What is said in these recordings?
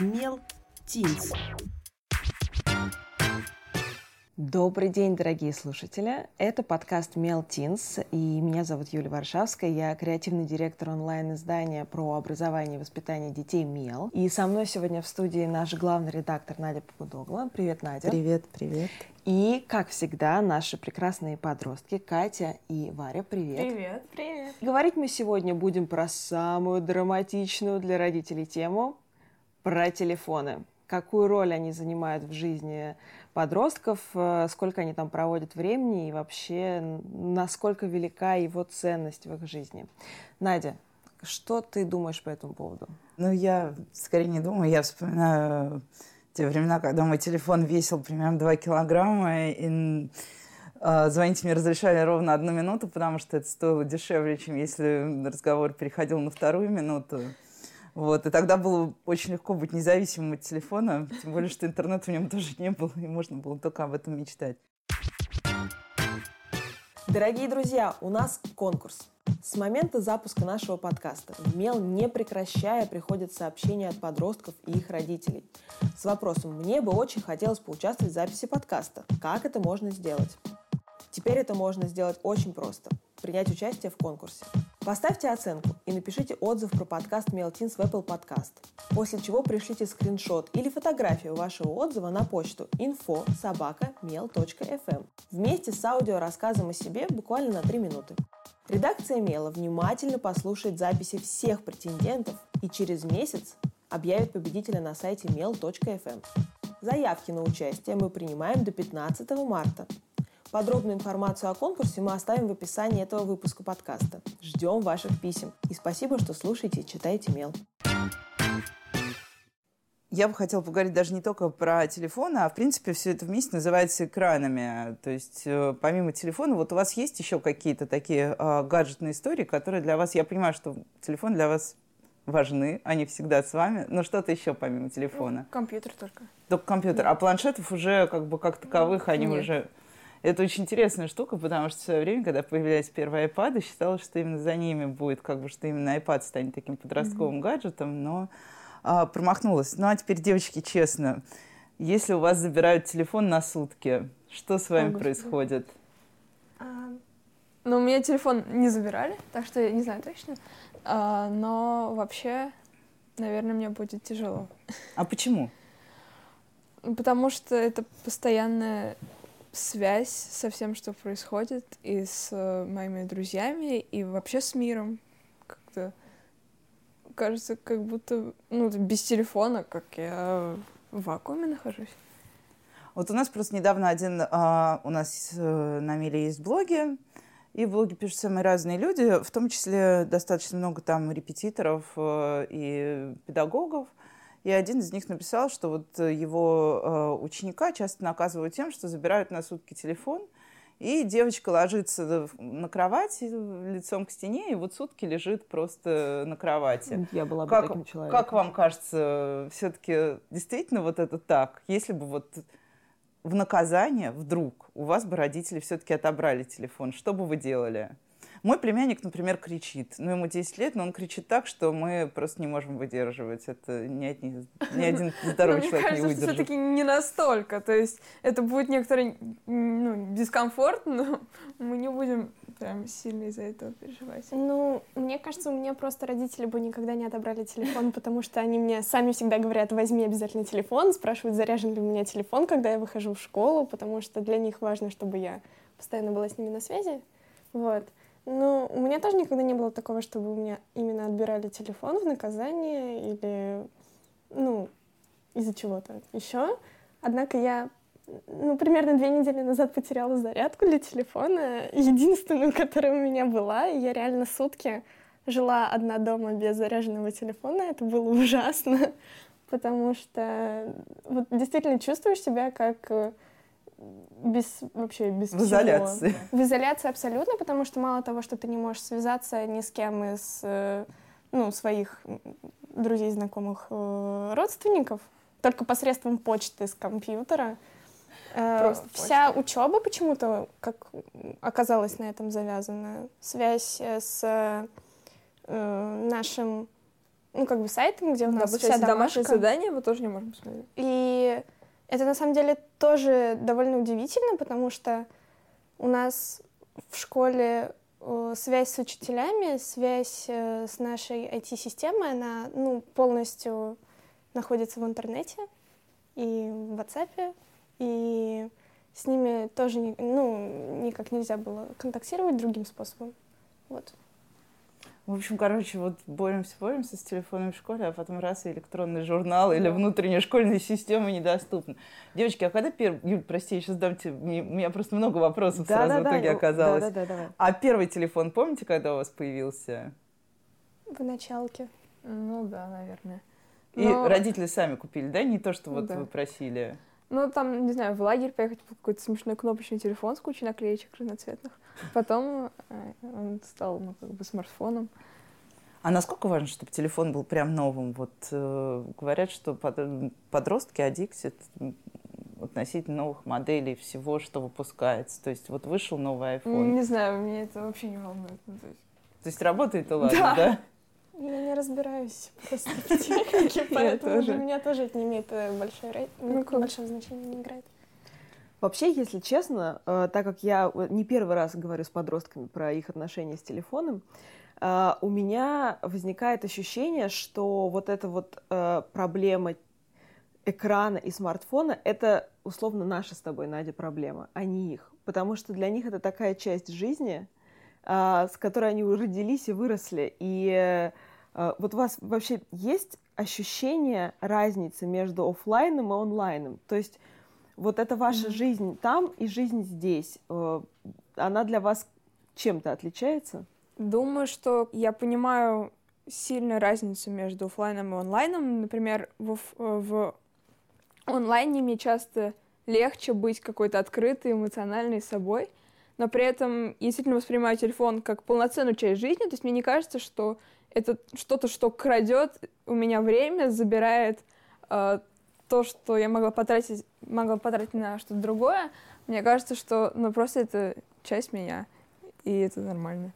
Мел Тинс. Добрый день, дорогие слушатели. Это подкаст Мел Тинс, и меня зовут Юлия Варшавская. Я креативный директор онлайн-издания про образование и воспитание детей Мел. И со мной сегодня в студии наш главный редактор Надя Попудогла. Привет, Надя. Привет, привет. И, как всегда, наши прекрасные подростки Катя и Варя. Привет. Привет. Привет. Говорить мы сегодня будем про самую драматичную для родителей тему – про телефоны. Какую роль они занимают в жизни подростков, э, сколько они там проводят времени и вообще насколько велика его ценность в их жизни. Надя, что ты думаешь по этому поводу? Ну, я скорее не думаю, я вспоминаю те времена, когда мой телефон весил примерно 2 килограмма, и э, звонить мне разрешали ровно одну минуту, потому что это стоило дешевле, чем если разговор переходил на вторую минуту. Вот, и тогда было очень легко быть независимым от телефона, тем более, что интернета в нем тоже не было, и можно было только об этом мечтать. Дорогие друзья, у нас конкурс. С момента запуска нашего подкаста в Мел, не прекращая, приходят сообщения от подростков и их родителей с вопросом «Мне бы очень хотелось поучаствовать в записи подкаста. Как это можно сделать?» Теперь это можно сделать очень просто – принять участие в конкурсе. Поставьте оценку и напишите отзыв про подкаст Мелтинс в Apple Podcast, после чего пришлите скриншот или фотографию вашего отзыва на почту info собака вместе с аудиорассказом о себе буквально на 3 минуты. Редакция Мела внимательно послушает записи всех претендентов и через месяц объявит победителя на сайте mel.fm. Заявки на участие мы принимаем до 15 марта. Подробную информацию о конкурсе мы оставим в описании этого выпуска подкаста. Ждем ваших писем. И спасибо, что слушаете и читаете мел. Я бы хотела поговорить даже не только про телефоны, а в принципе все это вместе называется экранами. То есть э, помимо телефона, вот у вас есть еще какие-то такие э, гаджетные истории, которые для вас, я понимаю, что телефон для вас важны, они всегда с вами, но что-то еще помимо телефона. Ну, компьютер только. Только компьютер. А планшетов уже как бы как таковых, они Нет. уже это очень интересная штука, потому что в свое время, когда появлялись первые iPad, считалось, что именно за ними будет, как бы, что именно iPad станет таким подростковым mm-hmm. гаджетом, но а, промахнулась. Ну а теперь, девочки, честно, если у вас забирают телефон на сутки, что с вами О, происходит? А, ну, у меня телефон не забирали, так что я не знаю точно. А, но вообще, наверное, мне будет тяжело. А почему? Потому что это постоянная связь со всем, что происходит, и с э, моими друзьями, и вообще с миром. Как-то кажется, как будто ну, без телефона, как я в вакууме нахожусь. Вот у нас просто недавно один... А, у нас э, на Миле есть блоги, и в блоге пишут самые разные люди, в том числе достаточно много там репетиторов э, и педагогов. И один из них написал, что вот э, его э, ученика часто наказывают тем, что забирают на сутки телефон, и девочка ложится на кровати лицом к стене, и вот сутки лежит просто на кровати. Я была бы как, таким человеком. Как вам кажется, все-таки действительно вот это так? Если бы вот в наказание вдруг у вас бы родители все-таки отобрали телефон, что бы вы делали? Мой племянник, например, кричит. Ну, ему 10 лет, но он кричит так, что мы просто не можем выдерживать. Это ни, один, ни один здоровый человек не выдержит. Мне все-таки не настолько. То есть это будет некоторый ну, дискомфорт, но мы не будем прям сильно из-за этого переживать. Ну, мне кажется, у меня просто родители бы никогда не отобрали телефон, потому что они мне сами всегда говорят, возьми обязательно телефон, спрашивают, заряжен ли у меня телефон, когда я выхожу в школу, потому что для них важно, чтобы я постоянно была с ними на связи. Вот. Ну, у меня тоже никогда не было такого, чтобы у меня именно отбирали телефон в наказание или, ну, из-за чего-то еще. Однако я, ну, примерно две недели назад потеряла зарядку для телефона, единственную, которая у меня была, и я реально сутки жила одна дома без заряженного телефона, это было ужасно, потому что вот действительно чувствуешь себя как без вообще без в изоляции. Всего. В изоляции абсолютно, потому что мало того, что ты не можешь связаться ни с кем из э, ну, своих друзей, знакомых, э, родственников, только посредством почты с компьютера. Э, Просто Вся почта. учеба почему-то, как оказалось, на этом завязана. Связь с нашим ну, как бы сайтом, где у Да, нас вся получается, домашнее задание мы тоже не можем посмотреть. И это на самом деле тоже довольно удивительно, потому что у нас в школе э, связь с учителями, связь э, с нашей IT-системой, она ну, полностью находится в интернете и в WhatsApp, и с ними тоже ну, никак нельзя было контактировать другим способом. Вот. В общем, короче, вот боремся, боремся с телефоном в школе, а потом раз и электронный журнал или внутренняя школьная система недоступна. Девочки, а когда первый... Юль, прости, я сейчас дам тебе... мне- У меня просто много вопросов сразу в итоге оказалось. Да, да, да, давай. А первый телефон, помните, когда у вас появился? В началке. Ну да, наверное. И Но- родители сами купили, да? Не то, что вот Да. вы просили. Ну, там, не знаю, в лагерь поехать был какой-то смешной кнопочный телефон с кучей наклеечек разноцветных. Потом э, он стал, ну, как бы смартфоном. А насколько важно, чтобы телефон был прям новым? Вот э, говорят, что под- подростки аддиксят м, относительно новых моделей всего, что выпускается. То есть вот вышел новый iPhone. Не знаю, меня это вообще не волнует. Ну, то есть- То есть работает и ладно, Да. да? Я не разбираюсь просто в технике, поэтому для меня тоже это не имеет э, Ну, как- большого значения, не играет. Вообще, если честно, э, так как я не первый раз говорю с подростками про их отношения с телефоном, э, у меня возникает ощущение, что вот эта вот проблема экрана и смартфона — это условно наша с тобой, Надя, проблема, а не их. Потому что для них это такая часть жизни, с которой они уже родились и выросли. И э, вот у вас вообще есть ощущение разницы между оффлайном и онлайном? То есть вот это ваша жизнь там и жизнь здесь, э, она для вас чем-то отличается? Думаю, что я понимаю сильную разницу между оффлайном и онлайном. Например, в, э, в онлайне мне часто легче быть какой-то открытой, эмоциональной собой, но при этом я действительно воспринимаю телефон как полноценную часть жизни, то есть мне не кажется, что это что-то, что крадет у меня время, забирает э, то, что я могла потратить, могла потратить на что-то другое. Мне кажется, что ну, просто это часть меня, и это нормально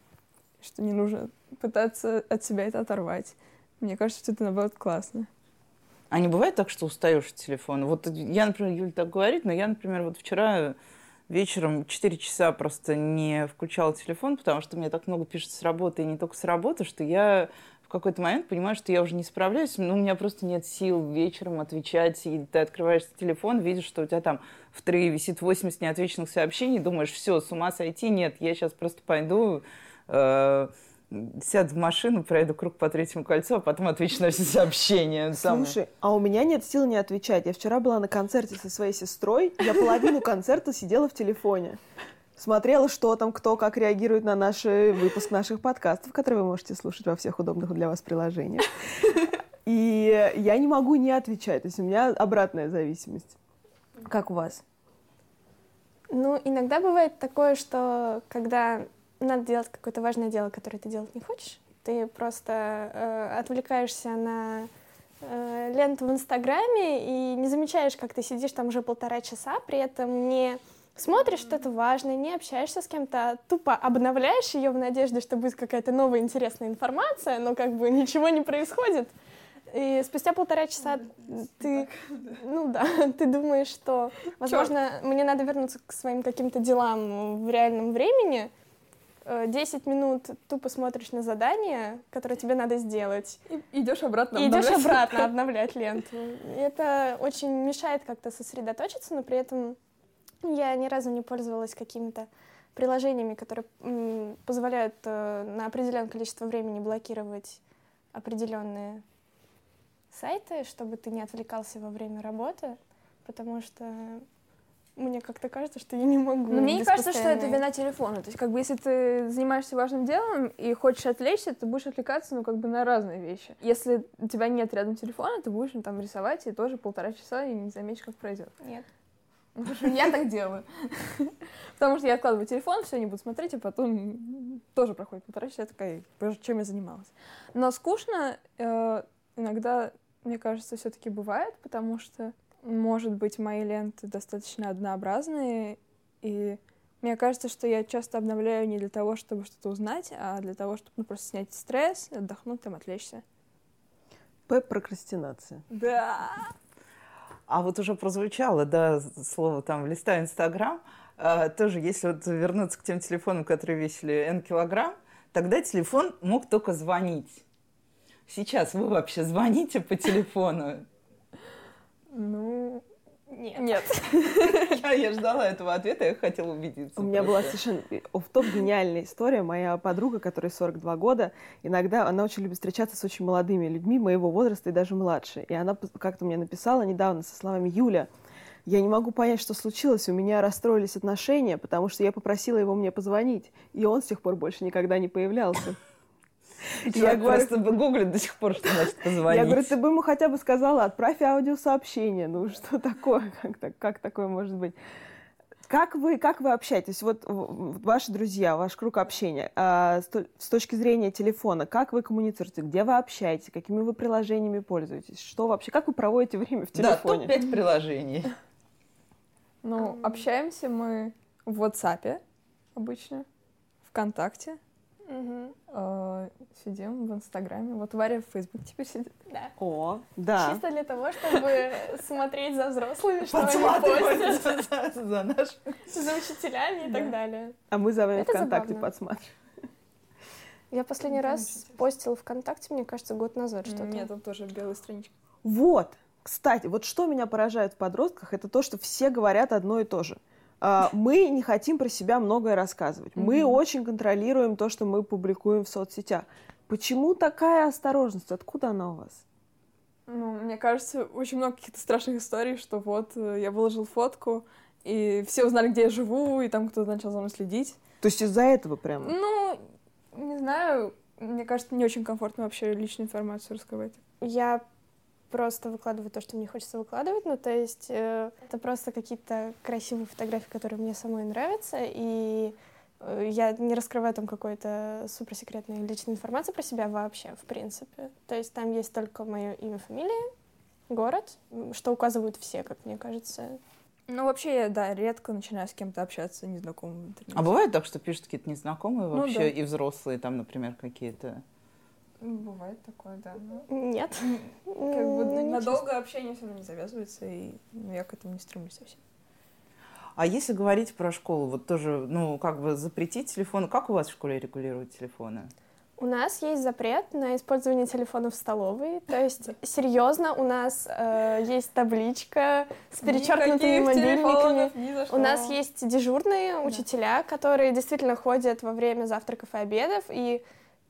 что не нужно пытаться от себя это оторвать. Мне кажется, что это, наоборот, классно. А не бывает так, что устаешь от телефона? Вот я, например, Юля так говорит, но я, например, вот вчера вечером 4 часа просто не включала телефон, потому что мне так много пишет с работы, и не только с работы, что я в какой-то момент понимаю, что я уже не справляюсь, но у меня просто нет сил вечером отвечать, и ты открываешь телефон, видишь, что у тебя там в трее висит 80 неотвеченных сообщений, думаешь, все, с ума сойти, нет, я сейчас просто пойду, э, сяду в машину, пройду круг по третьему кольцу, а потом отвечу на все сообщения. Самое. Слушай, а у меня нет сил не отвечать. Я вчера была на концерте со своей сестрой, я половину концерта сидела в телефоне. Смотрела, что там, кто как реагирует на наш выпуск наших подкастов, которые вы можете слушать во всех удобных для вас приложениях. И я не могу не отвечать. То есть у меня обратная зависимость. Как у вас? Ну, иногда бывает такое, что когда надо делать какое-то важное дело, которое ты делать не хочешь, ты просто э, отвлекаешься на э, ленту в Инстаграме и не замечаешь, как ты сидишь там уже полтора часа, при этом не смотришь что-то важное, не общаешься с кем-то, а тупо обновляешь ее в надежде, что будет какая-то новая интересная информация, но как бы ничего не происходит. И спустя полтора часа ты, ну да, ты думаешь, что, возможно, мне надо вернуться к своим каким-то делам в реальном времени. Э, 10 минут тупо смотришь на задание, которое тебе надо сделать, И идешь обратно. и идешь обратно обновлять ленту. И это очень мешает как-то сосредоточиться, но при этом я ни разу не пользовалась какими-то приложениями, которые позволяют э, на определенное количество времени блокировать определенные сайты, чтобы ты не отвлекался во время работы, потому что мне как-то кажется, что я не могу. Но мне не кажется, что это вина телефона. То есть, как бы, если ты занимаешься важным делом и хочешь отвлечься, ты будешь отвлекаться, ну, как бы, на разные вещи. Если у тебя нет рядом телефона, ты будешь ну, там рисовать, и тоже полтора часа, и не заметишь, как пройдет. Нет. Ну, потому что Я так делаю. Потому что я откладываю телефон, все, не буду смотреть, а потом тоже проходит полтора часа, я такая, «Боже, чем я занималась. Но скучно э, иногда, мне кажется, все-таки бывает, потому что, может быть, мои ленты достаточно однообразные, и мне кажется, что я часто обновляю не для того, чтобы что-то узнать, а для того, чтобы ну, просто снять стресс, отдохнуть, там, отвлечься. П прокрастинация. Да. А вот уже прозвучало, да, слово там листа Инстаграм. А, тоже, если вот вернуться к тем телефонам, которые весили N килограмм, тогда телефон мог только звонить. Сейчас вы вообще звоните по телефону? Ну, Нет. нет. Я, я ждала этого ответа, я хотела убедиться. У меня была совершенно оф-топ гениальная история. Моя подруга, которой 42 года, иногда она очень любит встречаться с очень молодыми людьми моего возраста и даже младше. И она как-то мне написала недавно со словами «Юля, я не могу понять, что случилось. У меня расстроились отношения, потому что я попросила его мне позвонить, и он с тех пор больше никогда не появлялся. Я просто гуглит до сих пор, что значит позвонить. я говорю, ты бы ему хотя бы сказала, отправь аудиосообщение. Ну что такое? Как, так- как такое может быть? Как вы, как вы общаетесь? Вот ваши друзья, ваш круг общения, а, с, то- с точки зрения телефона, как вы коммуницируете? Где вы общаетесь? Какими вы приложениями пользуетесь? Что вообще? Как вы проводите время в Да, телефоне? топ-5 приложений. Ну, общаемся мы в WhatsApp обычно, ВКонтакте, Мгм. э, сидим в Инстаграме. Вот Варя в Фейсбуке теперь сидит. Да. О, да. Чисто для того, чтобы смотреть за взрослыми, что они постят, за, за наш... за учителями и так далее. А мы за вами Это ВКонтакте подсматриваем. Я последний раз постила ВКонтакте, мне кажется, год назад что-то. Нет, там тоже белая страничка. Вот, кстати, вот что меня поражает в подростках, это то, что все говорят одно и то же. А, Мы не хотим про себя многое рассказывать. Мы очень контролируем то, что мы публикуем в соцсетях. Почему такая осторожность? Откуда она у вас? Ну, мне кажется, очень много каких-то страшных историй, что вот э, я выложил фотку, и все узнали, где я живу, и там кто-то начал за мной следить. То есть из-за этого прямо? Ну, не знаю, мне кажется, не очень комфортно вообще личную информацию раскрывать. Я просто выкладываю то, что мне хочется выкладывать. Ну, то есть э, это просто какие-то красивые фотографии, которые мне самой нравятся, и э, я не раскрываю там какой-то суперсекретной личной информации про себя вообще, в принципе. То есть там есть только мое имя, фамилия, город, что указывают все, как мне кажется. Ну, вообще, я, да, редко начинаю с кем-то общаться незнакомым в интернете. А бывает так, что пишут какие-то незнакомые Ну вообще, да. и взрослые там, например, какие-то? Бывает такое, да. но Нет. Как бы Ну, надолго общение все равно не завязывается, и ну, я к этому не стремлюсь совсем. А если говорить про школу, вот тоже, ну, как бы запретить телефон, как у вас в школе регулируют телефоны? У нас есть запрет на использование телефона в столовой. То есть, серьезно, у нас э, есть табличка с перечеркнутыми мобильниками. У нас есть дежурные учителя, которые действительно ходят во время завтраков и обедов, и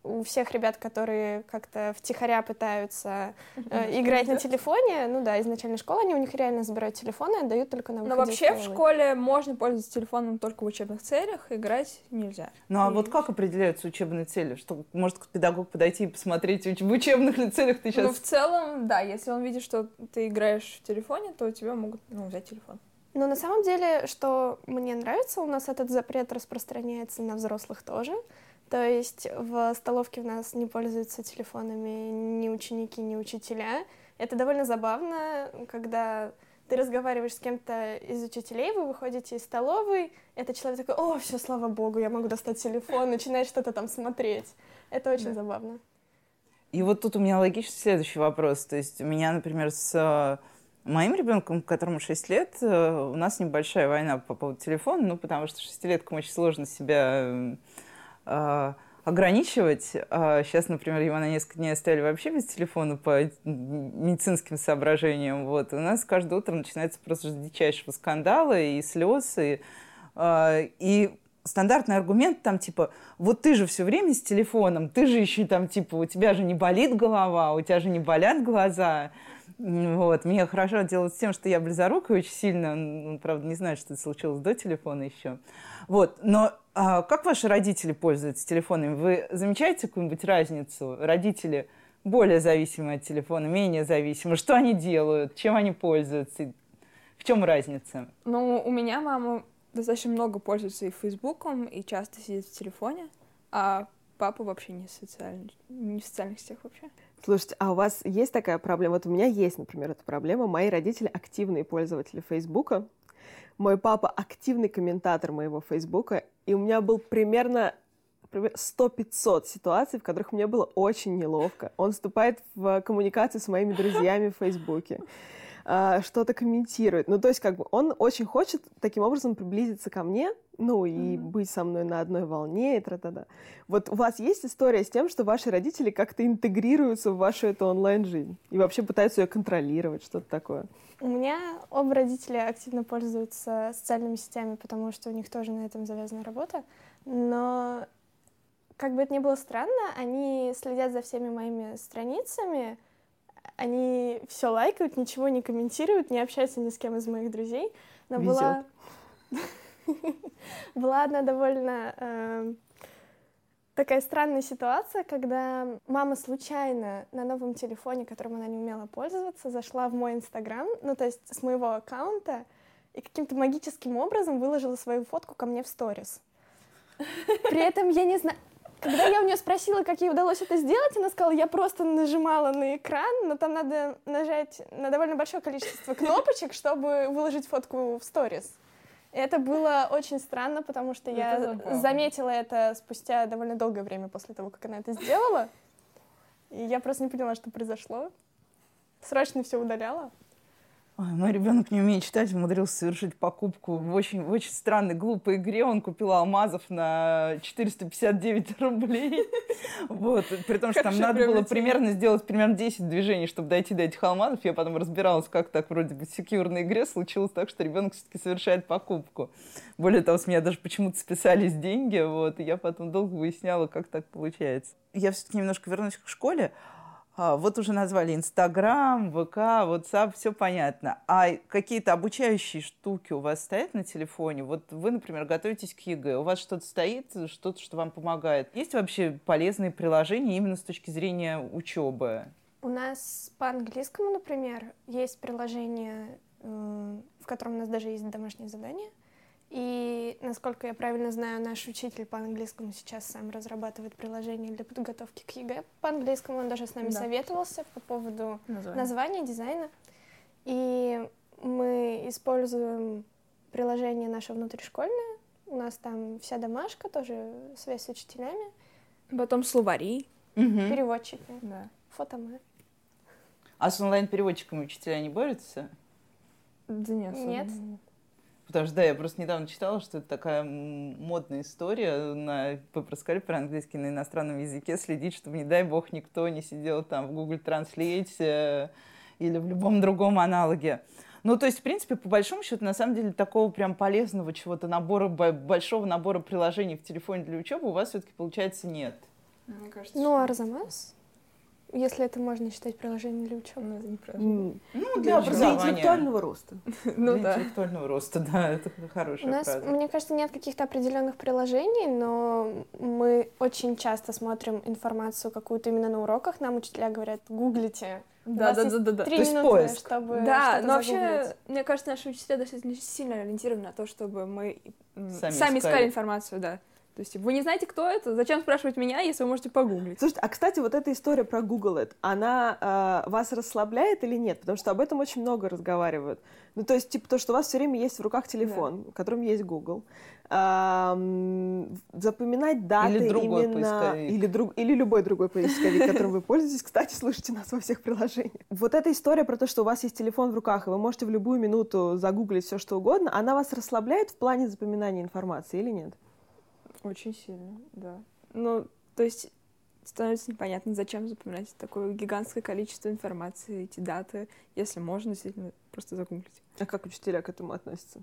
у всех ребят, которые как-то втихаря пытаются э, играть на телефоне, ну да, из начальной школы, они у них реально забирают телефоны и отдают только на Но выходе из вообще в школе можно пользоваться телефоном только в учебных целях, играть нельзя. Ну, а вот как определяются учебные цели? Что может педагог подойти и посмотреть, в учебных ли целях ты Ну, сейчас... в целом, да, если он видит, что ты играешь в телефоне, то тебя могут ну, взять телефон. Но на самом деле, что мне нравится, у нас этот запрет распространяется на взрослых тоже. То есть в столовке у нас не пользуются телефонами ни ученики, ни учителя. Это довольно забавно, когда ты разговариваешь с кем-то из учителей, вы выходите из столовой, этот человек такой, о, все, слава богу, я могу достать телефон, начинает что-то там смотреть. Это очень Да. забавно. И вот тут у меня логичный следующий вопрос. То есть у меня, например, с э, моим ребенком, которому 6 лет, э, у нас небольшая война по поводу телефона, ну, потому что шестилеткам очень сложно себя э, ограничивать. Сейчас, например, его на несколько дней оставили вообще без телефона по медицинским соображениям. Вот. У нас каждое утро начинается просто дичайшего скандала и слез, и, э, и стандартный аргумент там типа, вот ты же все время с телефоном, ты же еще там типа, у тебя же не болит голова, у тебя же не болят глаза. Вот. Мне хорошо делать тем, что я близорукая очень сильно. Он, правда, не знает, что это случилось до телефона еще. Вот. Но а, как ваши родители пользуются телефонами? Вы замечаете какую-нибудь разницу? Родители более зависимы от телефона, менее зависимы. Что они делают? Чем они пользуются? В чем разница? Ну, у меня мама достаточно много пользуется и Фейсбуком, и часто сидит в телефоне, а папа вообще не, социальный, не в социальных сетях вообще. Слушайте, а у вас есть такая проблема? Вот у меня есть, например, эта проблема. Мои родители активные пользователи Фейсбука. Мой папа активный комментатор моего Фейсбука. И у меня был примерно например, 100-500 ситуаций, в которых мне было очень неловко. Он вступает в коммуникацию с моими друзьями в Фейсбуке а, что-то комментирует. Ну, то есть, как бы он очень хочет таким образом приблизиться ко мне, ну, и mm-hmm. быть со мной на одной волне, и тра-та-да. Вот у вас есть история с тем, что ваши родители как-то интегрируются в вашу эту онлайн-жизнь и вообще пытаются ее контролировать, что-то такое? У меня оба родителя активно пользуются социальными сетями, потому что у них тоже на этом завязана работа. Но как бы это ни было странно, они следят за всеми моими страницами, они все лайкают, ничего не комментируют, не общаются ни с кем из моих друзей. Но Везет. была... была одна довольно э, такая странная ситуация, когда мама случайно на новом телефоне, которым она не умела пользоваться, зашла в мой Инстаграм, ну то есть с моего аккаунта, и каким-то магическим образом выложила свою фотку ко мне в сторис. При этом я не знаю, когда я у нее спросила, как ей удалось это сделать, она сказала, я просто нажимала на экран, но там надо нажать на довольно большое количество кнопочек, чтобы выложить фотку в сторис. Это было очень странно, потому что это я забавно. заметила это спустя довольно долгое время после того, как она это сделала. И я просто не поняла, что произошло. Срочно все удаляла. Ой, мой ребенок не умеет читать, умудрился совершить покупку в очень, в очень странной, глупой игре. Он купил алмазов на 459 рублей. Вот. При том, что там надо было примерно сделать примерно 10 движений, чтобы дойти до этих алмазов. Я потом разбиралась, как так вроде бы в secure ной игре случилось так, что ребенок все-таки совершает покупку. Более того, с меня даже почему-то списались деньги. Вот. И я потом долго выясняла, как так получается. Я все-таки немножко вернусь к школе. А, вот уже назвали Инстаграм, ВК, WhatsApp, все понятно. А какие-то обучающие штуки у вас стоят на телефоне? Вот вы, например, готовитесь к ЕГЭ, у вас что-то стоит, что-то, что вам помогает? Есть вообще полезные приложения именно с точки зрения учебы? У нас по английскому, например, есть приложение, в котором у нас даже есть домашнее задание – и, насколько я правильно знаю, наш учитель по английскому сейчас сам разрабатывает приложение для подготовки к ЕГЭ. По английскому он даже с нами да. советовался по поводу названия. названия, дизайна. И мы используем приложение наше внутришкольное. У нас там вся домашка, тоже связь с учителями. Потом словари. Угу. Переводчики. Да. Фотомэ. А с онлайн-переводчиками учителя не борются? Да нет. Нет. Потому что, да, я просто недавно читала, что это такая модная история на попроскали про английский на иностранном языке, следить, чтобы, не дай бог, никто не сидел там в Google Translate э, или в любом другом аналоге. Ну, то есть, в принципе, по большому счету, на самом деле, такого прям полезного чего-то набора, большого набора приложений в телефоне для учебы у вас все-таки, получается, нет. Мне кажется, ну, Арзамас? Если это можно считать приложением для учебы. Ну, это не приложение. Ну, для образования. Для интеллектуального роста. Ну, для да. интеллектуального роста, да, это хорошая У нас, фраза. мне кажется, нет каких-то определенных приложений, но мы очень часто смотрим информацию какую-то именно на уроках. Нам учителя говорят, гуглите. Да, да, да, да, да. Три минуты, поиск. чтобы Да, но вообще, мне кажется, наши учителя достаточно сильно ориентированы на то, чтобы мы сами, сами искали. искали информацию, да. То есть вы не знаете, кто это, зачем спрашивать меня, если вы можете погуглить? Слушайте, а, кстати, вот эта история про Google, It, она э, вас расслабляет или нет? Потому что об этом очень много разговаривают. Ну, то есть, типа, то, что у вас все время есть в руках телефон, да. в котором есть Google. Э, запоминать даты или другой именно... Поисковик. Или, друг... или любой другой поисковик, которым вы пользуетесь. Кстати, слушайте нас во всех приложениях. Вот эта история про то, что у вас есть телефон в руках, и вы можете в любую минуту загуглить все, что угодно, она вас расслабляет в плане запоминания информации или нет? Очень сильно, да. Ну, то есть становится непонятно, зачем запоминать такое гигантское количество информации, эти даты, если можно действительно просто загуглить. А как учителя к этому относятся?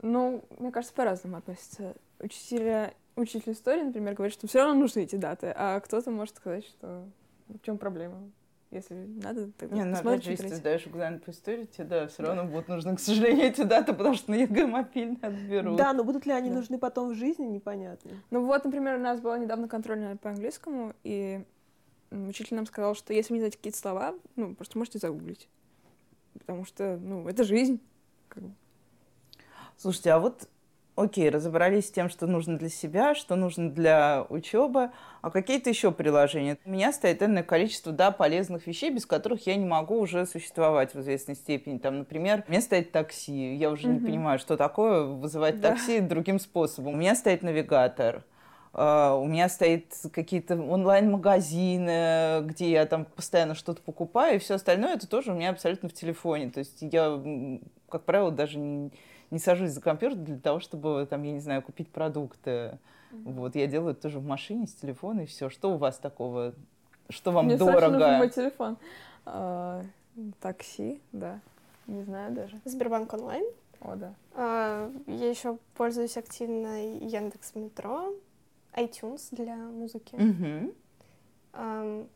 Ну, мне кажется, по-разному относятся. Учителя, учитель истории, например, говорит, что все равно нужны эти даты, а кто-то может сказать, что в чем проблема? Если надо, тогда Не, ну, опять же, если ты сдаешь экзамен по истории, тебе, да, все равно будут нужны, к сожалению, эти даты, потому что на ЕГЭ мобильный отберут. Да, но будут ли они да. нужны потом в жизни, непонятно. Ну вот, например, у нас была недавно контрольная по английскому, и учитель нам сказал, что если вы не знаете какие-то слова, ну, просто можете загуглить. Потому что, ну, это жизнь. Как бы. Слушайте, а вот окей, разобрались с тем, что нужно для себя, что нужно для учебы, а какие-то еще приложения. У меня стоит энное количество, да, полезных вещей, без которых я не могу уже существовать в известной степени. Там, например, у меня стоит такси, я уже mm-hmm. не понимаю, что такое вызывать да. такси другим способом. У меня стоит навигатор, Uh, у меня стоит какие-то онлайн-магазины, где я там постоянно что-то покупаю, и все остальное это тоже у меня абсолютно в телефоне. То есть я, как правило, даже не, не сажусь за компьютер для того, чтобы, там, я не знаю, купить продукты. Mm-hmm. Вот, я делаю это тоже в машине, с телефона, и все. Что у вас такого? Что вам Мне дорого? Мне мой телефон. А, такси, да. Не знаю даже. Сбербанк онлайн. О, да. А, я еще пользуюсь активно Яндекс Метро, iTunes для музыки. А,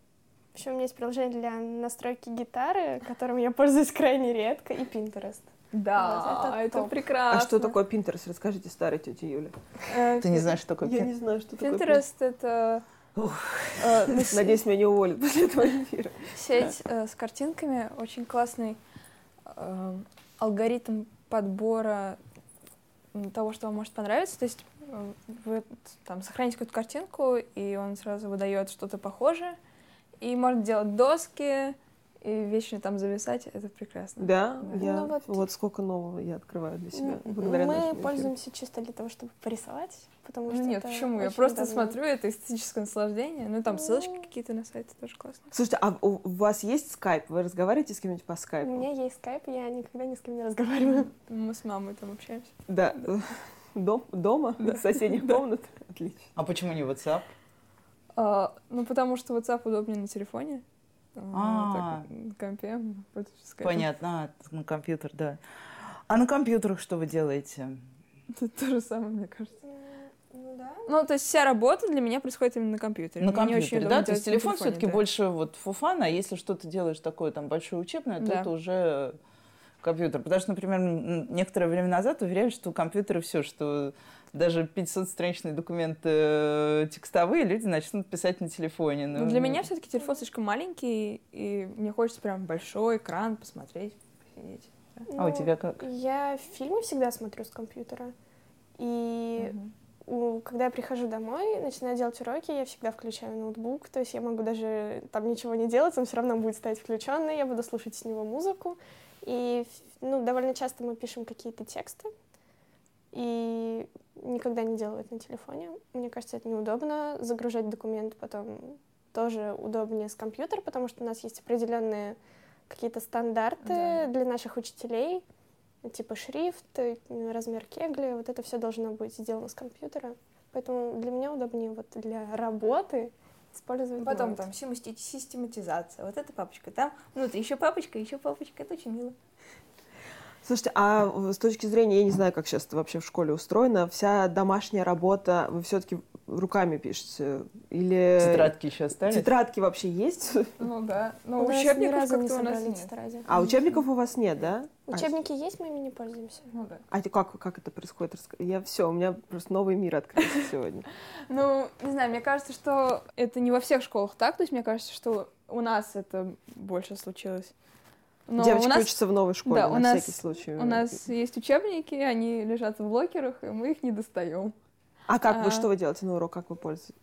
еще у меня есть приложение для настройки гитары, которым я пользуюсь крайне редко, и Pinterest. Да, вот, это, это топ. прекрасно. А что такое Pinterest? Расскажите старой тете Юле. Э, Ты не знаешь, что такое Я Pinterest? не знаю, что такое Pinterest — это э, Надеюсь, меня не уволят после этого эфира. сеть э, с картинками, очень классный алгоритм подбора того, что вам может понравиться. То есть вы там сохраните какую-то картинку, и он сразу выдает что-то похожее. И можно делать доски, и вечно там зависать, это прекрасно. Да, Да. я Ну вот. вот сколько нового я открываю для себя. М, благодаря Мы нашему эфиру. пользуемся чисто для того, чтобы порисовать, потому Ну что нет, это почему? Я просто удобно. смотрю, это эстетическое наслаждение. Ну, там ссылочки Ну. какие-то на сайте тоже классно. Слушайте, а у у вас есть скайп? Вы разговариваете с кем-нибудь по У скайпу? меня есть скайп, я никогда ни с кем не разговариваю. Мы с мамой там общаемся. Да. Дом, дома? В соседних комнатах? Отлично. А почему не WhatsApp? А, ну, потому что WhatsApp удобнее на телефоне. А. так, на компе. пользуюсь. Понятно, а, на компьютер, да. А на компьютерах что вы делаете? Это то же самое, мне кажется. Ну да. Ну, то есть вся работа для меня происходит именно на компьютере. На Мне компьютере, да? То есть телефон все-таки да. больше вот фуфан, а если что-то делаешь такое там большое учебное, то Да. это уже компьютер. Потому что, например, некоторое время назад уверяли, что у компьютера все, что даже 500-страничные документы э, текстовые люди начнут писать на телефоне. Ну, для меня все-таки телефон слишком маленький, и мне хочется прям большой экран посмотреть, посидеть. А у Ну, тебя как? Я фильмы всегда смотрю с компьютера. И Мгм. у- когда я прихожу домой, начинаю делать уроки, я всегда включаю ноутбук. То есть я могу даже там ничего не делать, он все равно будет стоять включенный, я буду слушать с него музыку. И ну, довольно часто мы пишем какие-то тексты. И никогда не делаю это на телефоне. Мне кажется, это неудобно. Загружать документ потом тоже удобнее с компьютера, потому что у нас есть определенные какие-то стандарты Да. для наших учителей, типа шрифт, э, размер кегли, вот это все должно быть сделано с компьютера. Поэтому для меня удобнее вот для работы использовать Потом ноут. там системати- систематизация. Вот эта папочка там, внутри еще папочка, еще папочка. Это очень мило. Слушайте, а с точки зрения, я не знаю, как сейчас это вообще в школе устроено, вся домашняя работа вы все-таки руками пишете? Или Тетрадки еще остались? тетрадки вообще есть? Ну да. Но У нас ни учебников разу не как-то у нас собрали нет. тетради. А учебников у вас нет, да? А- Учебники есть, мы ими не пользуемся. Ну да. А как, как это происходит? Я все, у меня просто новый мир открылся сегодня. Ну, не знаю, мне кажется, что это не во всех школах так. То есть мне кажется, что у нас это больше случилось. Но Девочки у нас, учатся в новой школе, да, на у нас- всякий случай. у нас есть учебники, они лежат в блокерах, и мы их не достаем. А как вы, а- что вы делаете на урок, как вы пользуетесь?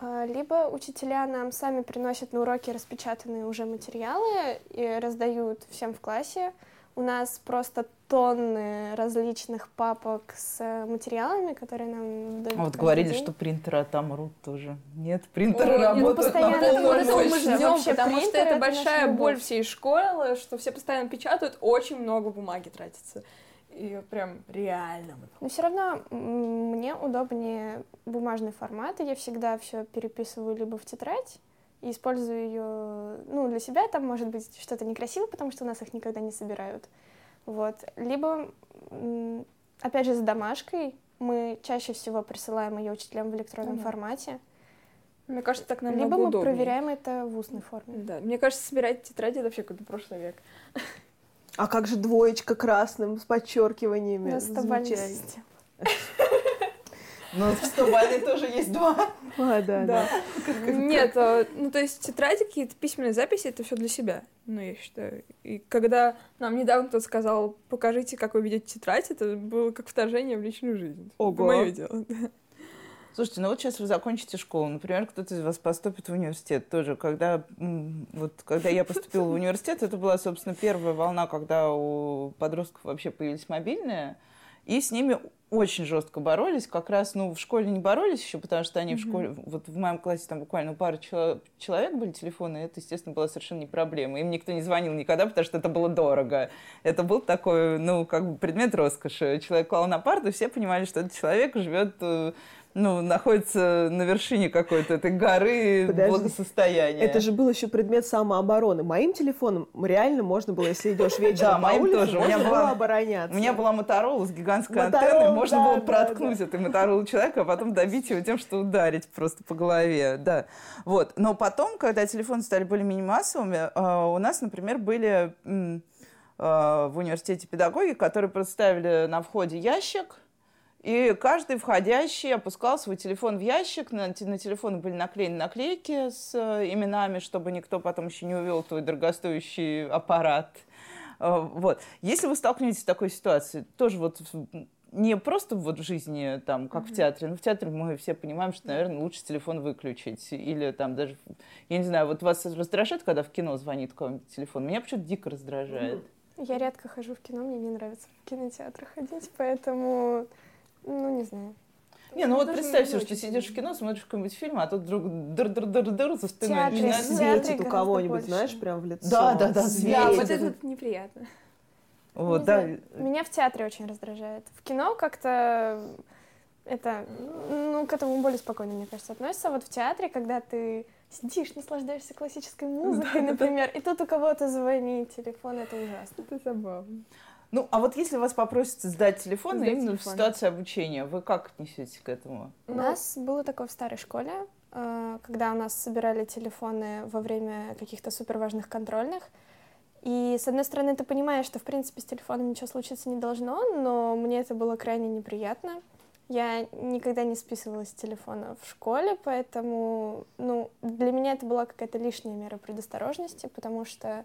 А, Либо учителя нам сами приносят на уроки распечатанные уже материалы и раздают всем в классе. У нас просто тонны различных папок с э, материалами, которые нам дают А вот говорили, день. что принтеры отомрут тоже. Нет, принтеры Ой, ну, работают постоянно на Вот мы ждем, Вообще потому что это это большая боль всей школы, что все постоянно печатают, очень много бумаги тратится. И прям реально. Но все равно мне удобнее бумажный формат, и я всегда все переписываю либо в тетрадь и использую ее, ну, для себя там может быть что-то некрасивое, потому что у нас их никогда не собирают. Вот. Либо, опять же, с домашкой мы чаще всего присылаем ее учителям в электронном да. формате, Мне кажется, так намного либо мы удобнее. проверяем это в устной форме. Да, мне кажется, собирать тетради это вообще какой-то прошлый век. А как же двоечка красным с подчеркиваниями? Замечательно. Но в 100 тоже есть два. А, да, да. Нет, а, ну то есть тетради, какие-то письменные записи, это все для себя, ну я считаю. И когда нам недавно кто-то сказал, покажите, как вы ведете тетрадь, это было как вторжение в личную жизнь. Ого. Это мое дело. да. Слушайте, ну вот сейчас вы закончите школу, например, кто-то из вас поступит в университет тоже. Когда, вот, когда я поступила в университет, это была, собственно, первая волна, когда у подростков вообще появились мобильные. И с ними очень жестко боролись. Как раз, ну, в школе не боролись еще, потому что они mm-hmm. в школе, вот в моем классе там буквально у пары человек были телефоны, это, естественно, была совершенно не проблема. Им никто не звонил никогда, потому что это было дорого. Это был такой, ну, как бы предмет роскоши. Человек клал на парту, все понимали, что этот человек живет э, ну, находится на вершине какой-то этой горы Подожди. благосостояния. Это же был еще предмет самообороны. Моим телефоном реально можно было, если идешь вечером да, моим тоже. У меня была обороняться. У меня была Моторола с гигантской антенной, можно было проткнуть этой Моторолу человека, а потом добить его тем, что ударить просто по голове, да. Вот. Но потом, когда телефоны стали более-менее массовыми, а, у нас, например, были а, в университете педагоги, которые представили на входе ящик, и каждый входящий опускал свой телефон в ящик, на, на телефоны были наклеены наклейки с э, именами, чтобы никто потом еще не увел твой дорогостоящий аппарат. Э, вот. Если вы столкнетесь с такой ситуацией, тоже вот не просто вот в жизни, там, как mm-hmm. в театре. Ну, в театре мы все понимаем, что, наверное, лучше телефон выключить. Или там даже, я не знаю, вот вас раздражает, когда в кино звонит какой-нибудь телефон? Меня почему-то дико раздражает. Mm-hmm. Я редко хожу в кино, мне не нравится в кинотеатр ходить, поэтому ну, не знаю. Не, ну вот представь себе, что сидишь в кино, смотришь какой-нибудь фильм, а тут вдруг дыр-дыр-дыр-дыр за спиной начинает светит у кого-нибудь, знаешь, прям в лицо. Да, да, да, светит. Да, вот это неприятно. Вот, да. Меня в театре очень раздражает. В кино как-то это, ну, к этому более спокойно, мне кажется, относится. Вот в театре, когда ты сидишь, наслаждаешься классической музыкой, например, и тут у кого-то звонит телефон, это ужасно. Это забавно. Ну, а вот если вас попросят сдать телефон сдать именно телефон. в ситуации обучения, вы как отнесетесь к этому? У нас было такое в старой школе, э, когда у нас собирали телефоны во время каких-то суперважных контрольных. И, с одной стороны, ты понимаешь, что, в принципе, с телефоном ничего случиться не должно, но мне это было крайне неприятно. Я никогда не списывалась с телефона в школе, поэтому, ну, для меня это была какая-то лишняя мера предосторожности, потому что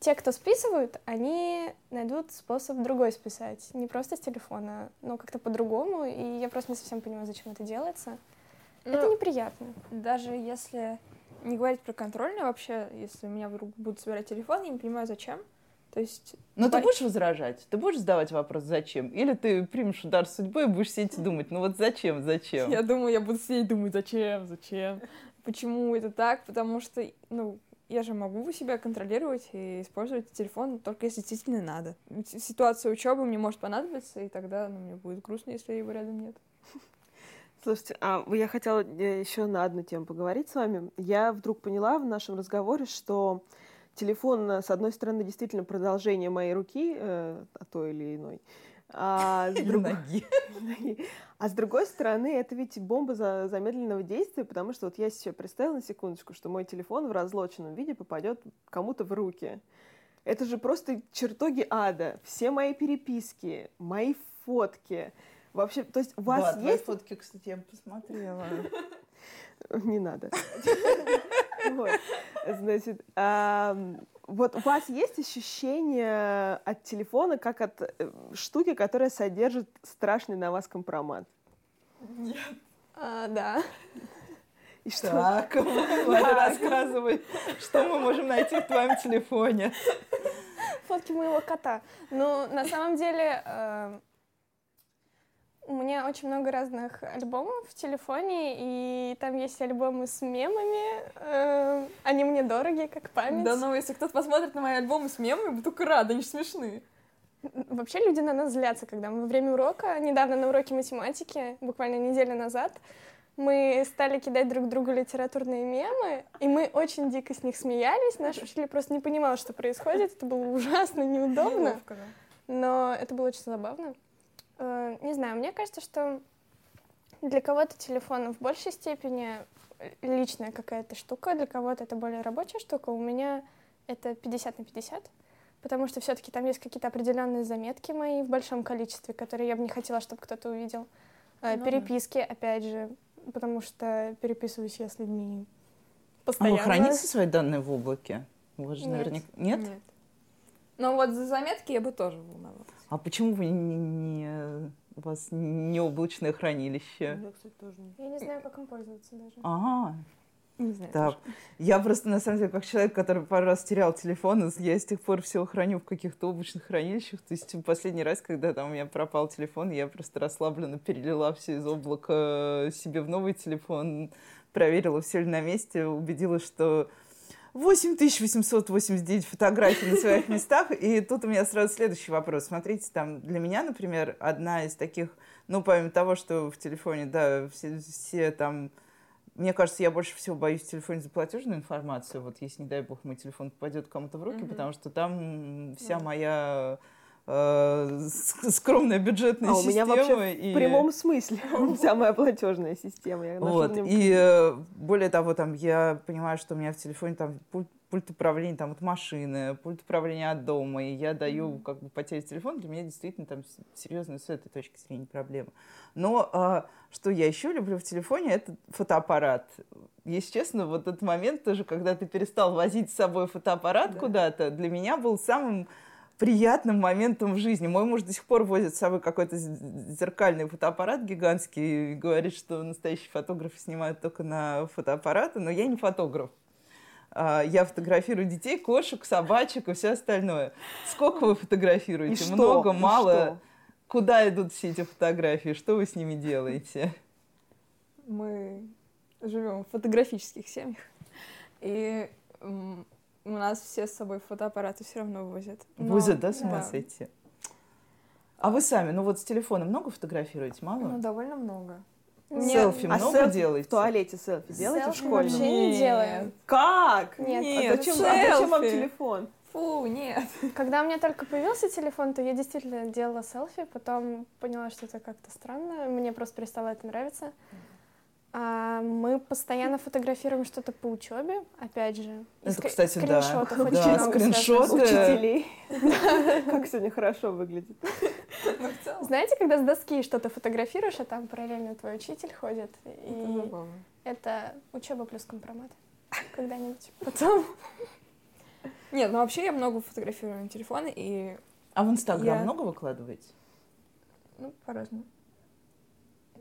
те, кто списывают, они найдут способ другой списать. Не просто с телефона, но как-то по-другому. И я просто не совсем понимаю, зачем это делается. Ну, это неприятно. Даже если не говорить про контрольную вообще, если у меня вдруг будут собирать телефон, я не понимаю, зачем. То есть... Но ты будешь возражать? Ты будешь задавать вопрос «зачем?» Или ты примешь удар судьбы и будешь сидеть и думать «ну вот зачем, зачем?» Я думаю, я буду сидеть и думать «зачем, зачем?» Почему это так? Потому что, ну, я же могу себя контролировать и использовать телефон только если действительно надо. Ситуация учебы мне может понадобиться, и тогда ну, мне будет грустно, если его рядом нет. Слушайте, а я хотела э, еще на одну тему поговорить с вами. Я вдруг поняла в нашем разговоре, что телефон, с одной стороны, действительно продолжение моей руки, э, а то или иной, а с, друг... а с другой стороны, это ведь бомба за... замедленного действия, потому что вот я себе представила на секундочку, что мой телефон в разлоченном виде попадет кому-то в руки. Это же просто чертоги ада. Все мои переписки, мои фотки. Вообще, то есть у вас да, есть... фотки, кстати, я посмотрела. Не надо. Значит, вот у вас есть ощущение от телефона, как от э, штуки, которая содержит страшный на вас компромат? Нет. А, да. И что? Так, Ладно, рассказывай, что мы можем найти в твоем телефоне. Фотки моего кота. Ну, на самом деле, э, у меня очень много разных альбомов в телефоне, и там есть альбомы с мемами. Э, они мне дороги, как память. Да, но если кто-то посмотрит на мои альбомы с мемами, буду только рада, они же смешные. Вообще люди на нас злятся, когда мы во время урока, недавно на уроке математики, буквально неделю назад, мы стали кидать друг другу литературные мемы, и мы очень дико с них смеялись. Наш учитель просто не понимал, что происходит. Это было ужасно неудобно. Но это было очень забавно. Э, не знаю, мне кажется, что для кого-то телефон в большей степени личная какая-то штука, для кого-то это более рабочая штука. У меня это 50 на 50, потому что все-таки там есть какие-то определенные заметки мои в большом количестве, которые я бы не хотела, чтобы кто-то увидел. Э, ну, Переписки, опять же, потому что переписываюсь я с людьми постоянно. А вы храните свои данные в облаке? Вы же Нет. наверняка... Нет? Нет. Но вот за заметки я бы тоже волновалась. А почему вы не, не, у вас не облачное хранилище? Я, кстати, тоже не. Я не знаю, как им пользоваться даже. Ага. Не знаю. Да. тоже. Я просто, на самом деле, как человек, который пару раз терял телефон, я с тех пор все храню в каких-то облачных хранилищах. То есть последний раз, когда там у меня пропал телефон, я просто расслабленно перелила все из облака себе в новый телефон, проверила, все ли на месте, убедилась, что 8889 фотографий на своих местах. И тут у меня сразу следующий вопрос. Смотрите, там для меня, например, одна из таких, ну, помимо того, что в телефоне, да, все, все там мне кажется, я больше всего боюсь в телефоне за платежную информацию. Вот если, не дай бог, мой телефон попадет кому-то в руки, Мгм. потому что там вся Да. моя э, скромная бюджетная А у меня система. вообще и... В прямом смысле вся моя платежная система. Я Вот. И э, более того, там я понимаю, что у меня в телефоне там пульт, пульт управления там от машины, пульт управления от дома, и я даю как бы потерять телефон, для меня действительно там с- серьезная с этой точки зрения проблема. Но а, что я еще люблю в телефоне, это фотоаппарат. Если честно, вот этот момент тоже, когда ты перестал возить с собой фотоаппарат Да. куда-то, для меня был самым приятным моментом в жизни. Мой муж до сих пор возит с собой какой-то зеркальный фотоаппарат гигантский и говорит, что настоящие фотографы снимают только на фотоаппараты, но я не фотограф. А, Я фотографирую детей, кошек, собачек и все остальное. Сколько вы И фотографируете? что? Много, И мало? что? Куда идут все эти фотографии? Что вы с ними делаете? Мы живем в фотографических семьях. И у нас все с собой фотоаппараты все равно возят. Но- Возят, да, с ума да. сойти? А вы сами, ну вот с телефона много фотографируете? Мало? Ну, довольно много. Нет. Селфи А много селфи делаете? В туалете селфи делаете в Селфи школьном? вообще не делаю. Как? Нет, а зачем, это а зачем вам селфи. телефон? Фу, нет. Когда у меня только появился телефон, то я действительно делала селфи, потом поняла, что это как-то странно, мне просто перестало это нравиться. А мы постоянно фотографируем что-то по учебе, опять же. И Это, кстати, да. скриншотов Да, очень много скриншоты. Учителей. Как сегодня хорошо выглядит. Ну, Знаете, когда с доски что-то фотографируешь, а там параллельно твой учитель ходит, это и забавно. это учеба плюс компромат. Когда-нибудь потом. Нет, ну вообще я много фотографирую на телефоны и, А в Инстаграм Я- много выкладываете? ну, по-разному.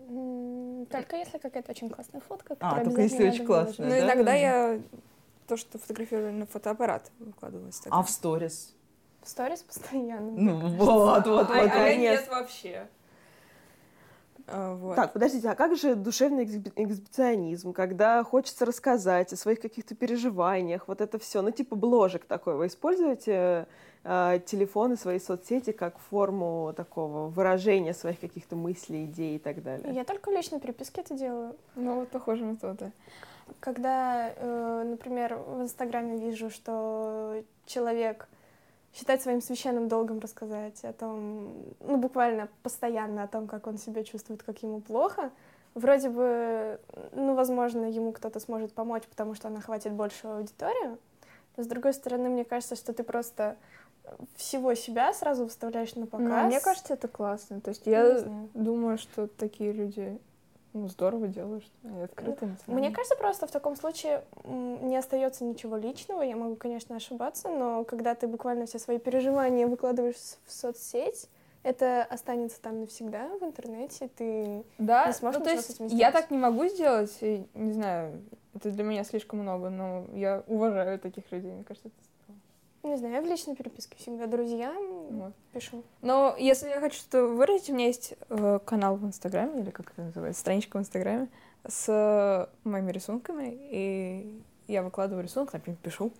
Только если какая-то очень классная фотка, А, только если очень классная. Да, иногда я то, что фотографирую на фотоаппарат, выкладываю в. А в сторис? В сторис постоянно. Ну вот, вот, вот. а, а я нет вообще. А, вот. Так, подождите, а как же душевный эксбиционизм, когда хочется рассказать о своих каких-то переживаниях, вот это все, ну типа бложек такой, вы используете э, телефон и свои соцсети как форму такого выражения своих каких-то мыслей, идей и так далее? Я только в личной переписке это делаю. Ну, вот похоже на то, да. Когда, э, например, в Инстаграме вижу, что человек считает своим священным долгом рассказать о том, ну, буквально постоянно о том, как он себя чувствует, как ему плохо, вроде бы, ну, возможно, ему кто-то сможет помочь, потому что она хватит большую аудиторию. Но, с другой стороны, мне кажется, что ты просто всего себя сразу выставляешь на показ. Ну, мне кажется, это классно. То есть Не я думаю, что такие люди ну, здорово что они открыты. Мне эмоциональны. кажется, просто в таком случае не остается ничего личного. Я могу, конечно, ошибаться, но когда ты буквально все свои переживания выкладываешь в соцсеть, это останется там навсегда в интернете. Ты Да, не сможешь ну, то ничего с есть этим я сделать. так не могу сделать, не знаю, это для меня слишком много, но я уважаю таких людей, мне кажется, это. Не знаю, я в личной переписке всегда друзьям Вот. пишу. Но если я хочу что выразить, у меня есть э, канал в Инстаграме, или как это называется, страничка в Инстаграме, с э, моими рисунками, и я выкладываю рисунок, например, пишу.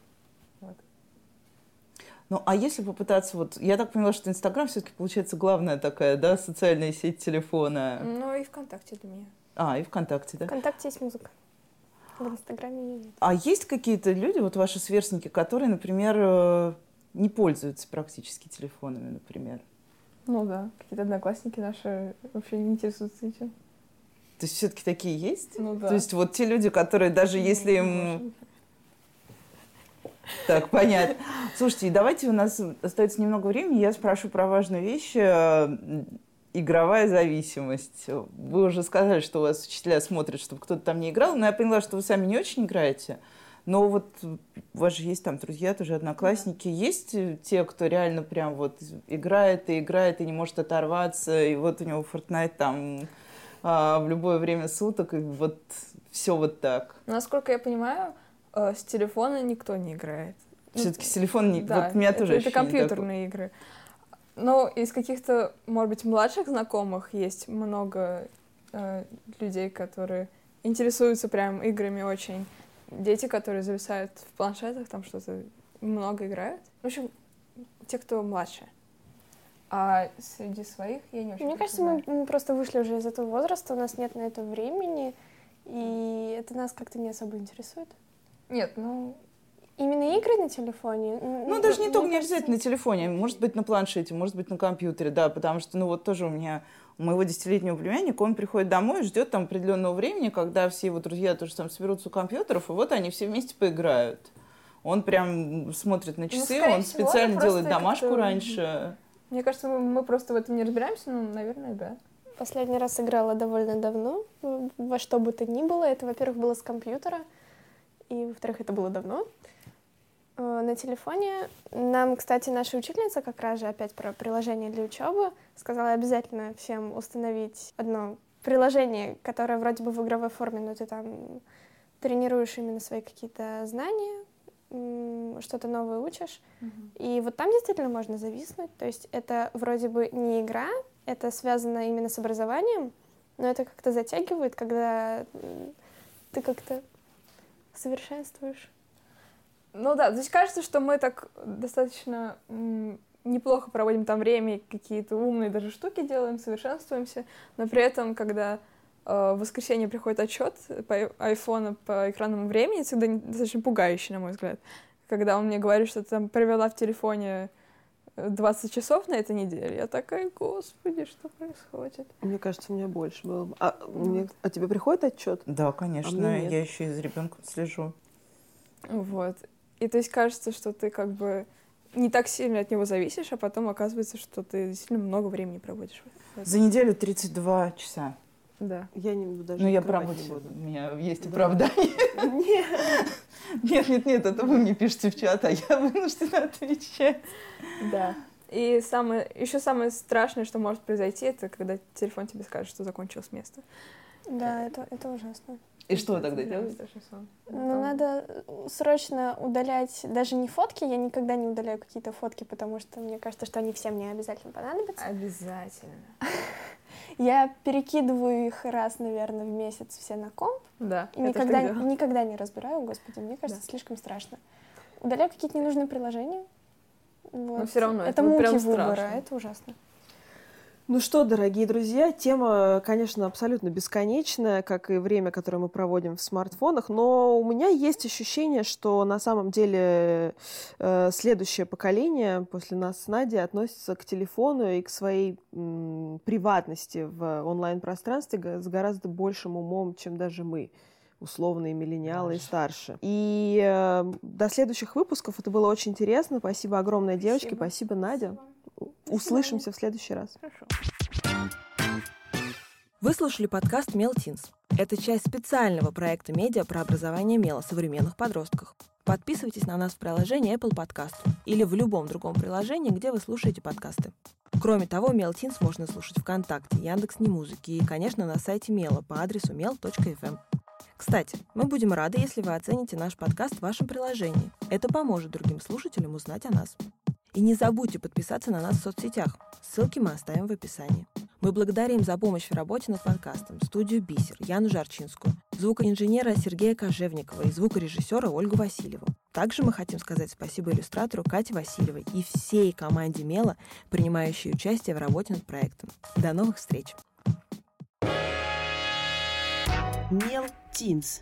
Ну, а если попытаться, вот, я так поняла, что Инстаграм все-таки получается главная такая, да, социальная сеть телефона. Ну и ВКонтакте для меня. А, и ВКонтакте, да? ВКонтакте есть музыка. В Инстаграме нет. А есть какие-то люди, вот ваши сверстники, которые, например, э, не пользуются практически телефонами, например? Ну да, какие-то одноклассники наши вообще не интересуются этим. То есть все-таки такие есть? Ну да. То есть вот те люди, которые даже если им... Так, понятно. Слушайте, давайте у нас остается немного времени, я спрошу про важную вещь. Игровая зависимость. Вы уже сказали, что у вас учителя смотрят, чтобы кто-то там не играл, но я поняла, что вы сами не очень играете. Но вот у вас же есть там друзья, тоже одноклассники. Есть э, те, кто реально прям вот играет и играет и не может оторваться, и вот у него Fortnite там а, в любое время суток, и вот все вот так. Насколько я понимаю, э, с телефона никто не играет. Ну, Все-таки с телефона не... Да, вот у меня это, тоже это ощущение компьютерные игры. Но из каких-то, может быть, младших знакомых есть много э, людей, которые интересуются прям играми очень. Дети, которые зависают в планшетах, там что-то много играют. В общем, те, кто младше. А среди своих я не очень Мне кажется, мы, мы просто вышли уже из этого возраста, у нас нет на это времени, и это нас как-то не особо интересует. Нет, ну... Именно игры на телефоне? Ну, даже не только не обязательно на телефоне, может быть, на планшете, может быть, на компьютере, да, потому что, ну, вот тоже у меня, у моего десятилетнего племянника, он приходит домой и ждет там определенного времени, когда все его друзья тоже там соберутся у компьютеров, и вот они все вместе поиграют. Он прям смотрит на часы, Ну, он всего, специально делает домашку раньше. Мне кажется, мы, мы просто в этом не разбираемся, ну, наверное, да. Последний раз играла довольно давно, во что бы то ни было. Это, во-первых, было с компьютера, и, во-вторых, это было давно. Э, На телефоне нам, кстати, наша учительница, как раз же опять про приложение для учебы, сказала обязательно всем установить одно приложение, которое вроде бы в игровой форме, но ты там тренируешь именно свои какие-то знания, что-то новое учишь. И вот там действительно можно зависнуть. То есть это вроде бы не игра, это связано именно с образованием, но это как-то затягивает, когда ты как-то совершенствуешь. Ну да, то есть кажется, что мы так достаточно неплохо проводим там время, какие-то умные даже штуки делаем, совершенствуемся, но при этом, когда э, в воскресенье приходит отчет по ай- айфону по экранному времени, это всегда достаточно пугающий, на мой взгляд. Когда он мне говорит, что ты там провела в телефоне э, 20 часов на этой неделе, я такая, господи, что происходит? Мне кажется, у меня больше было. бы. А, мне- а тебе приходит отчет? Да, конечно, нет. я еще и за ребенком слежу. Вот. И то есть кажется, что ты как бы не так сильно от него зависишь, а потом оказывается, что ты действительно много времени проводишь. За неделю 32 часа. Да. Я не даже Ну, я не буду. у меня есть Да. оправдание. Нет. Нет, нет, нет, это вы мне пишете в чат, а я вынуждена отвечать. Да. И самое, еще самое страшное, что может произойти, это когда телефон тебе скажет, что закончилось место. Да, это, это ужасно. И что вы тогда сон. Но надо э, срочно удалять даже не фотки, я никогда не удаляю какие-то фотки, потому что мне кажется, что они всем не обязательно понадобятся. Обязательно. Я перекидываю их раз, наверное, в месяц все на комп, Да. и никогда, никогда не разбираю, господи, мне кажется, Да. слишком страшно. Удаляю какие-то ненужные приложения. Вот. всё равно это это муки прям выбора, страшно. это ужасно. Ну что, дорогие друзья, тема, конечно, абсолютно бесконечная, как и время, которое мы проводим в смартфонах, но у меня есть ощущение, что на самом деле э, следующее поколение после нас с Надей относится к телефону и к своей м, приватности в онлайн-пространстве с гораздо большим умом, чем даже мы условные миллениалы и старше. И э, до следующих выпусков. Это было очень интересно. Спасибо огромное, девочки. Спасибо. Спасибо, Надя. Услышимся в следующий раз. Хорошо. Вы слушали подкаст «Мел Тинс». Это часть специального проекта медиа про образование мела современных подростках. Подписывайтесь на нас в приложении Apple Podcast или в любом другом приложении, где вы слушаете подкасты. Кроме того, Мел Тинс можно слушать ВКонтакте, Яндекс.Немузыке и, конечно, на сайте Мела по адресу mel.fm. Кстати, мы будем рады, если вы оцените наш подкаст в вашем приложении. Это поможет другим слушателям узнать о нас. И не забудьте подписаться на нас в соцсетях. Ссылки мы оставим в описании. Мы благодарим за помощь в работе над подкастом студию «Бисер» Яну Жарчинскую, звукоинженера Сергея Кожевникова и звукорежиссера Ольгу Васильеву. Также мы хотим сказать спасибо иллюстратору Кате Васильевой и всей команде «Мела», принимающей участие в работе над проектом. До новых встреч! Мел Тинс.